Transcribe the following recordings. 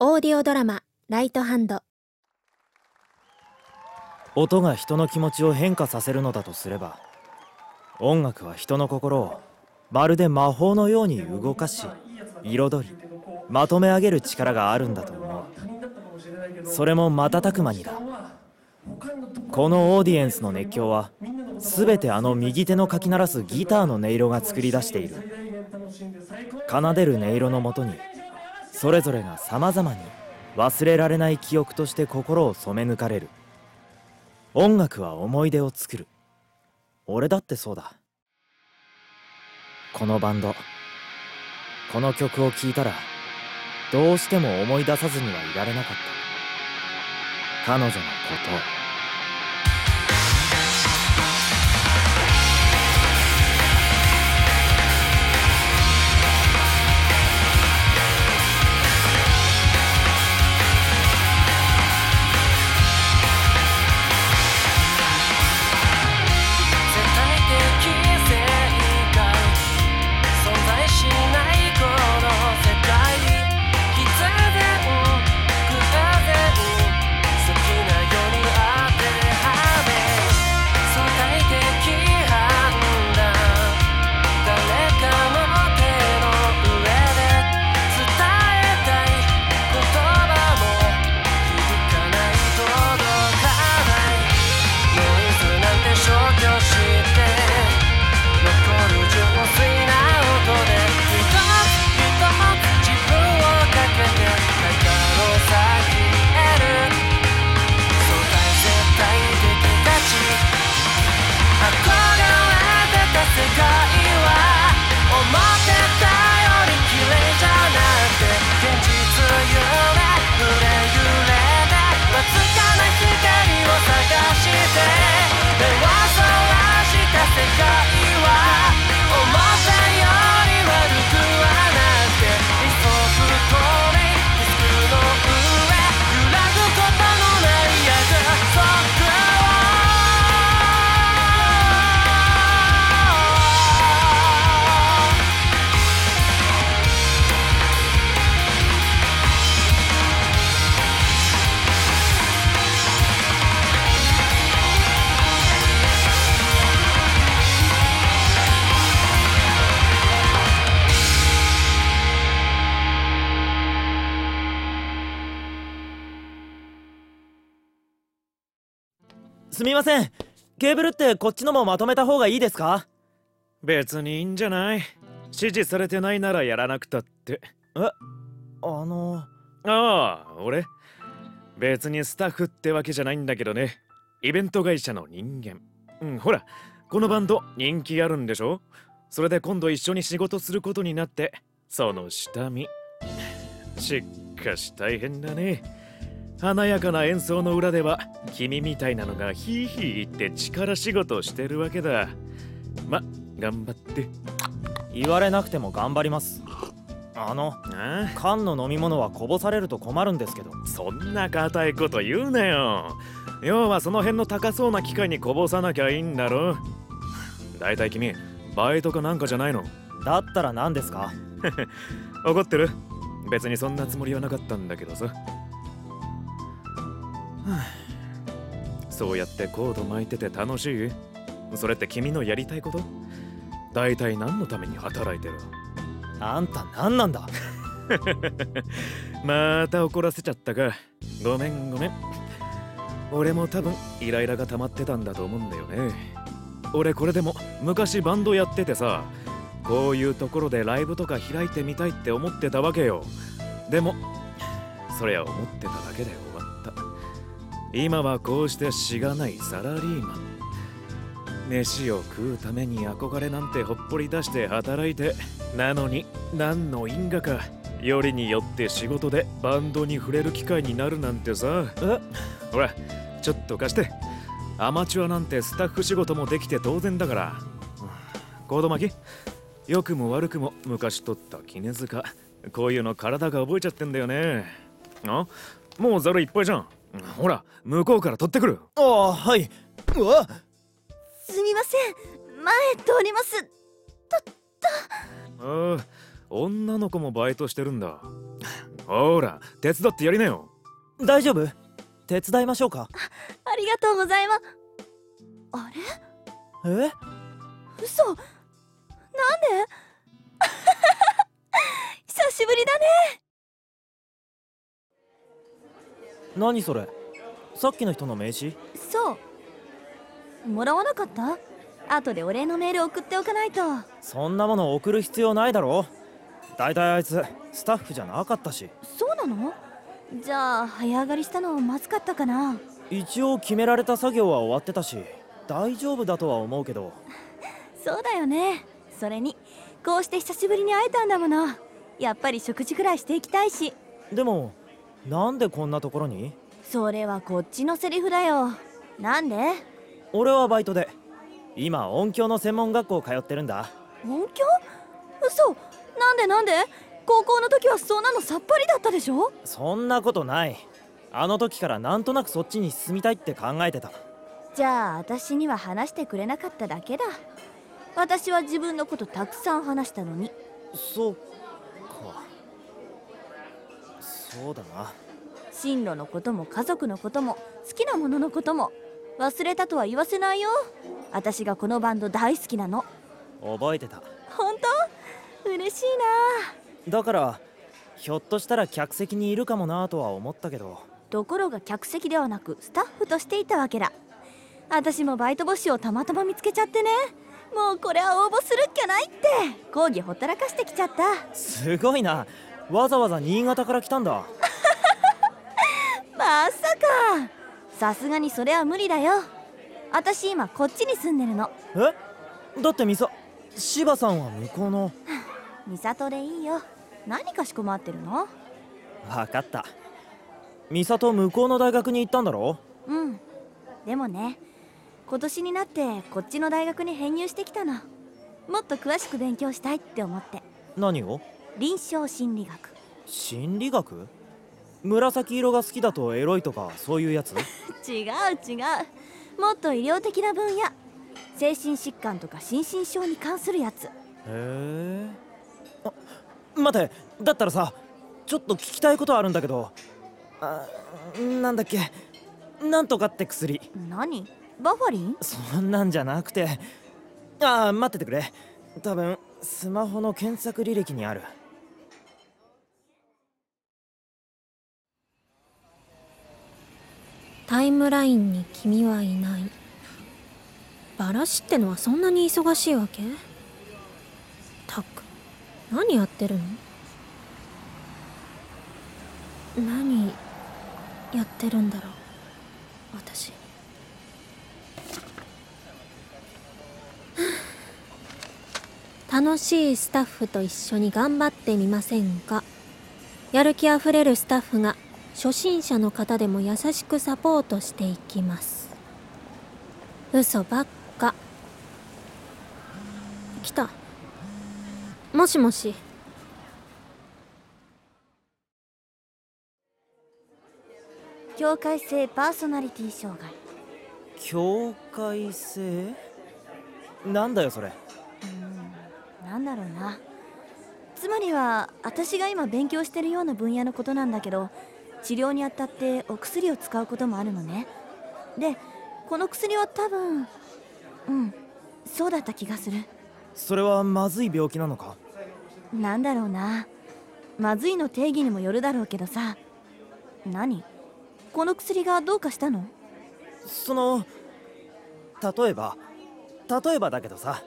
オーディオドラマ「ライトハンド」音が人の気持ちを変化させるのだとすれば音楽は人の心をまるで魔法のように動かし彩りまとめ上げる力があるんだと思う。それも瞬く間にだ。このオーディエンスの熱狂は全てあの右手のかき鳴らすギターの音色が作り出している。奏でる音色のもとにそれぞれがさまざまに忘れられない記憶として心を染め抜かれる。音楽は思い出を作る。俺だってそうだ。このバンド。この曲を聴いたらどうしても思い出さずにはいられなかった。彼女のこと。をすみません。ケーブルってこっちのもまとめた方がいいですか？別にいいんじゃない。指示されてないならやらなくたって。えあのああ俺。別にスタッフってわけじゃないんだけどね。イベント会社の人間。うんほら。このバンド人気あるんでしょ？それで今度一緒に仕事することになってその下見。しっかし大変だね華やかな演奏の裏では君みたいなのがヒーヒー言って力仕事してるわけだ。ま頑張って。言われなくても頑張ります。あのあ缶の飲み物はこぼされると困るんですけど。そんな固いこと言うなよ。要はその辺の高そうな機械にこぼさなきゃいいんだろ。だいたい君バイトかなんかじゃないの。だったら何ですか？怒ってる。別にそんなつもりはなかったんだけどさそうやってコード巻いてて楽しい？それって君のやりたいこと？大体何のために働いてる？あんた何なんだ？また怒らせちゃったか。ごめんごめん。俺も多分イライラが溜まってたんだと思うんだよね。俺これでも昔バンドやっててさこういうところでライブとか開いてみたいって思ってたわけよ。でもそりゃ思ってただけだよ今はこうしてしがないサラリーマン。飯を食うために憧れなんてほっぽり出して働いてなのに何の因果かよりによって仕事でバンドに触れる機会になるなんてさ。え？ほらちょっと貸して。アマチュアなんてスタッフ仕事もできて当然だから。コード巻き。良くも悪くも昔取った絹塚。こういうの体が覚えちゃってんだよね。あ？もうザルいっぱいじゃんほら向こうから取ってくる。ああはい。うわ。すみません。前通ります。とっと。ああ女の子もバイトしてるんだ。ほら手伝ってやりなよ。大丈夫？手伝いましょうか？ありがとうございます。あれ？え？嘘。なんで？久しぶりだね何それ？さっきの人の名刺？そう。もらわなかった？後でお礼のメール送っておかないと。そんなもの送る必要ないだろだいたいあいつスタッフじゃなかったし。そうなの？じゃあ早上がりしたのまずかったかな？一応決められた作業は終わってたし大丈夫だとは思うけど。そうだよね。それにこうして久しぶりに会えたんだもの。やっぱり食事くらいしていきたいし。でもなんでこんなところに？それはこっちのセリフだよ。なんで？俺はバイトで。今音響の専門学校通ってるんだ。音響？嘘。なんで？なんで？高校の時はそんなのさっぱりだったでしょ？そんなことない。あの時からなんとなくそっちに進みたいって考えてた。じゃあ私には話してくれなかっただけだ。私は自分のことたくさん話したのに。そうかそうだな。進路のことも家族のことも好きなもののことも忘れたとは言わせないよ。私がこのバンド大好きなの。覚えてた。本当？嬉しいな。だからひょっとしたら客席にいるかもなとは思ったけど。ところが客席ではなくスタッフとしていたわけだ。私もバイト募集をたまたま見つけちゃってね。もうこれは応募するっきゃないって。講義ほったらかしてきちゃった。すごいなわざわざ新潟から来たんだ。まさか。さすがにそれは無理だよ。私今こっちに住んでるの。え？だってミサ柴さんは向こうの。美里でいいよ。何かしこまってるの？分かった。美里向こうの大学に行ったんだろ？うん。でもね今年になってこっちの大学に編入してきたの。もっと詳しく勉強したいって思って。何を？臨床心理学。心理学？紫色が好きだとエロいとかそういうやつ？違う違う。もっと医療的な分野。精神疾患とか心身症に関するやつ。へえあ待て。だったらさちょっと聞きたいことあるんだけど。あなんだっけ。なんとかって薬。何？バファリン？そんなんじゃなくて。ああ待っててくれ。多分スマホの検索履歴にあるイムラインに君はいない。バラシってのはそんなに忙しいわけ？たく何やってるの？何やってるんだろう私。楽しいスタッフと一緒に頑張ってみませんか？やる気あふれるスタッフが初心者の方でも優しくサポートしていきます。嘘ばっか。来た。もしもし。境界性パーソナリティ障害。境界性？なんだよそれ。なんだろうな。つまりは私が今勉強してるような分野のことなんだけど治療にあたってお薬を使うこともあるのね。でこの薬は多分うんそうだった気がする。それはまずい病気なのか？なんだろうな。まずいの定義にもよるだろうけどさ。何？この薬がどうかしたの？その例えば例えばだけどさ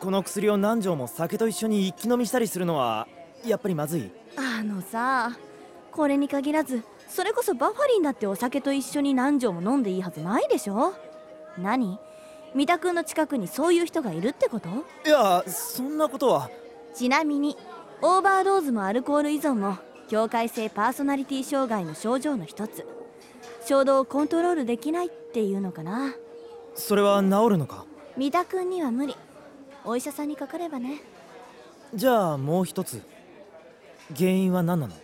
この薬を何錠も酒と一緒に一気飲みしたりするのはやっぱりまずい。あのさこれに限らずそれこそバファリンだってお酒と一緒に何錠も飲んでいいはずないでしょ？何？三田君の近くにそういう人がいるってこと？いやそんなことは。ちなみにオーバードーズもアルコール依存も境界性パーソナリティ障害の症状の一つ。衝動をコントロールできないっていうのかな？それは治るのか？三田君には無理。お医者さんにかかればね。じゃあもう一つ。原因は何なの？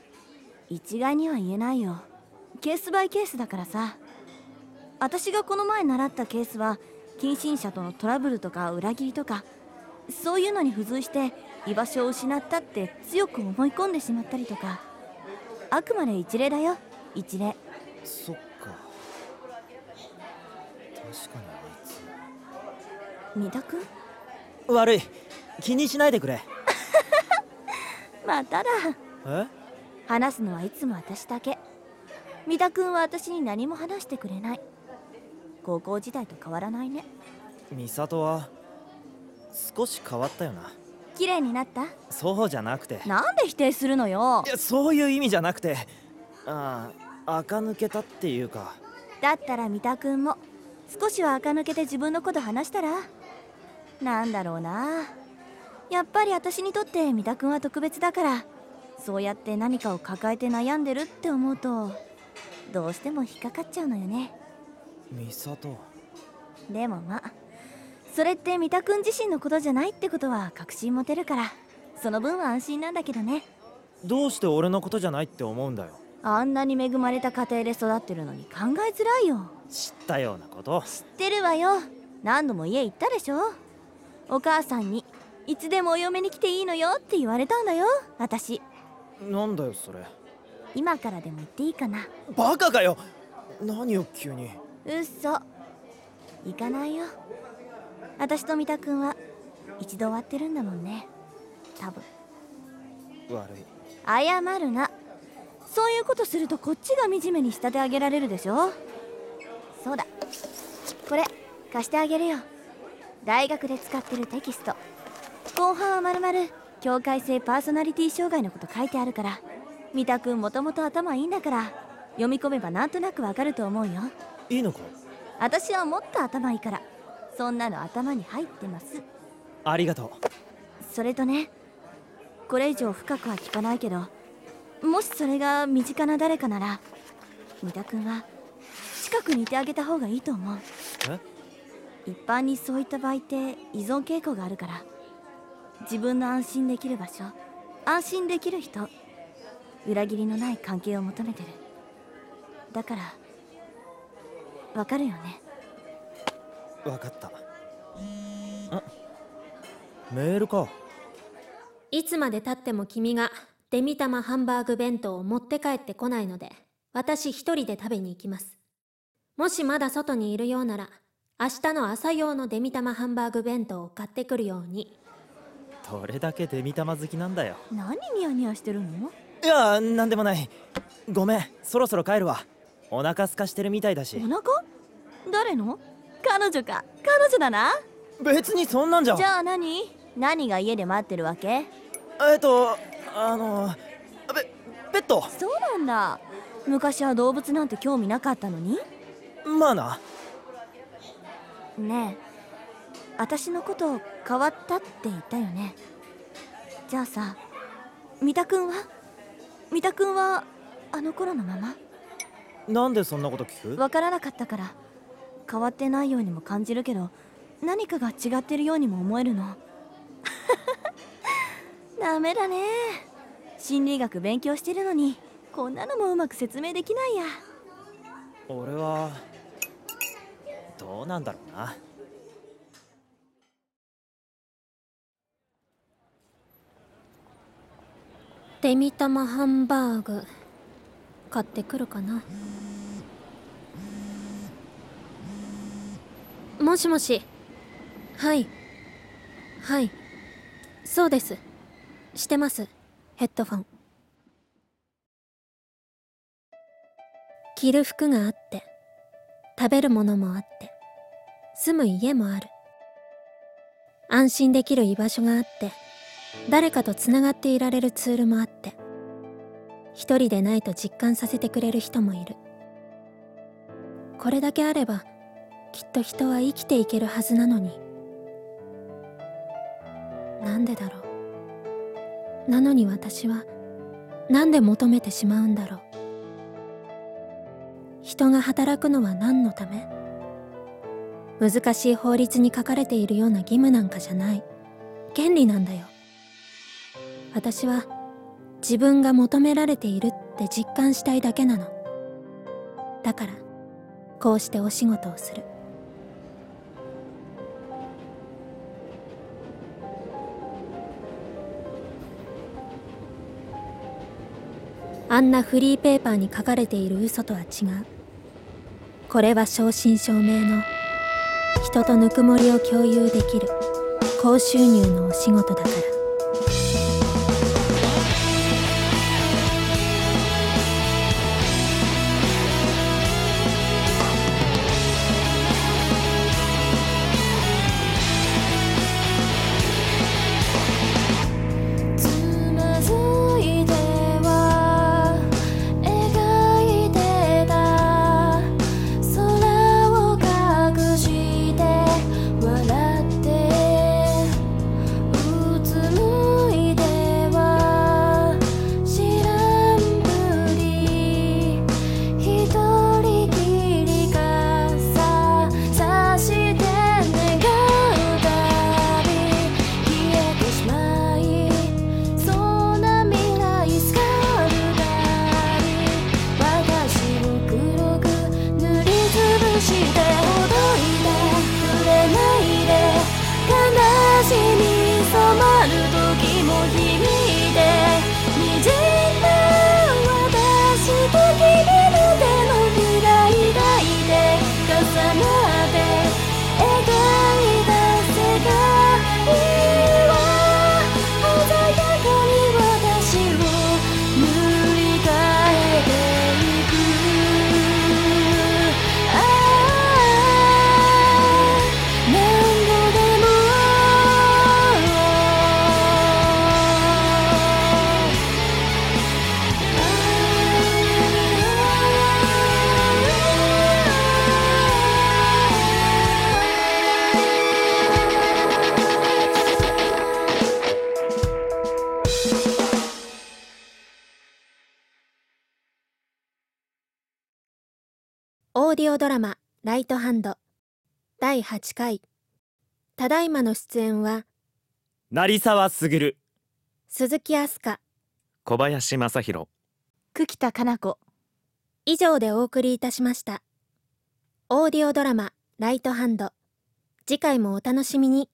一概には言えないよ。ケースバイケースだからさ。私がこの前習ったケースは近親者とのトラブルとか裏切りとかそういうのに付随して居場所を失ったって強く思い込んでしまったりとか。あくまで一例だよ。一例。そっか。確かにあいつ。三田君悪い。気にしないでくれ。まただ。え？話すのはいつも私だけ。三田君は私に何も話してくれない。高校時代と変わらないね。美里は少し変わったよな。綺麗になった？そうじゃなくて。なんで否定するのよ。いやそういう意味じゃなくて。ああ垢抜けたっていうか。だったら三田君も少しは垢抜けて自分のこと話したら？なんだろうな。やっぱり私にとって三田君は特別だからそうやって何かを抱えて悩んでるって思うとどうしても引っかかっちゃうのよね。美里でもまあそれって三田君自身のことじゃないってことは確信持てるからその分は安心なんだけどね。どうして俺のことじゃないって思うんだよ。あんなに恵まれた家庭で育ってるのに考えづらいよ。知ったようなこと。知ってるわよ。何度も家行ったでしょ。お母さんにいつでもお嫁に来ていいのよって言われたんだよ。私なんだよそれ。今からでも言っていいかな？バカかよ。何よ急に。嘘。行かないよ。私と三田君は一度終わってるんだもんね。多分。悪い。謝るな。そういうことするとこっちが惨めに仕立て上げられるでしょ？そうだ。これ貸してあげるよ。大学で使ってるテキスト。後半はまるまる境界性パーソナリティ障害のこと書いてあるから。三田君もともと頭いいんだから読み込めばなんとなくわかると思うよ。いいのか？私はもっと頭いいからそんなの頭に入ってます。ありがとそれとねこれ以上深くは聞かないけどもしそれが身近な誰かなら三田君は近くにいてあげた方がいいと思う。え？一般にそういった場合って依存傾向があるから自分の安心できる場所安心できる人裏切りのない関係を求めてる。だからわかるよね？分かった。あメールか。いつまでたっても君がデミタマハンバーグ弁当を持って帰ってこないので私一人で食べに行きます。もしまだ外にいるようなら明日の朝用のデミタマハンバーグ弁当を買ってくるようにどれだけデミ玉好きなんだよ。何ニヤニヤしてるの？いやなんでもない。ごめんそろそろ帰るわ。お腹空かしてるみたいだし。お腹？誰の？彼女か。彼女だな。別にそんなんじゃ。じゃあ何？何が家で待ってるわけ？えっとあのペペットそうなんだ。昔は動物なんて興味なかったのに？まあな。ねえ私のこと変わったって言ったよね。じゃあさ三田君は？三田君はあの頃のまま？なんでそんなこと聞く？わからなかったから。変わってないようにも感じるけど何かが違ってるようにも思えるの。ダメだね。心理学勉強してるのにこんなのもうまく説明できないや。俺はどうなんだろうなデミタマハンバーグ。買ってくるかな。もしもし。はい。はい。そうです。してます。ヘッドフォン。着る服があって。食べるものもあって。住む家もある。安心できる居場所があって。誰かとつながっていられるツールもあって一人でないと実感させてくれる人もいる。これだけあればきっと人は生きていけるはずなのに。なんでだろう。なのに私はなんで求めてしまうんだろう。人が働くのは何のため？難しい法律に書かれているような義務なんかじゃない。権利なんだよ。私は自分が求められているって実感したいだけなの。だからこうしてお仕事をする。あんなフリーペーパーに書かれている嘘とは違う。これは正真正銘の人とぬくもりを共有できる高収入のお仕事だから。オーディオドラマ「ライトハンド」第8回。ただいまの出演は成沢卓。鈴木飛鳥小林正弘。久喜田かな子。以上でお送りいたしました。オーディオドラマ「ライトハンド」次回もお楽しみに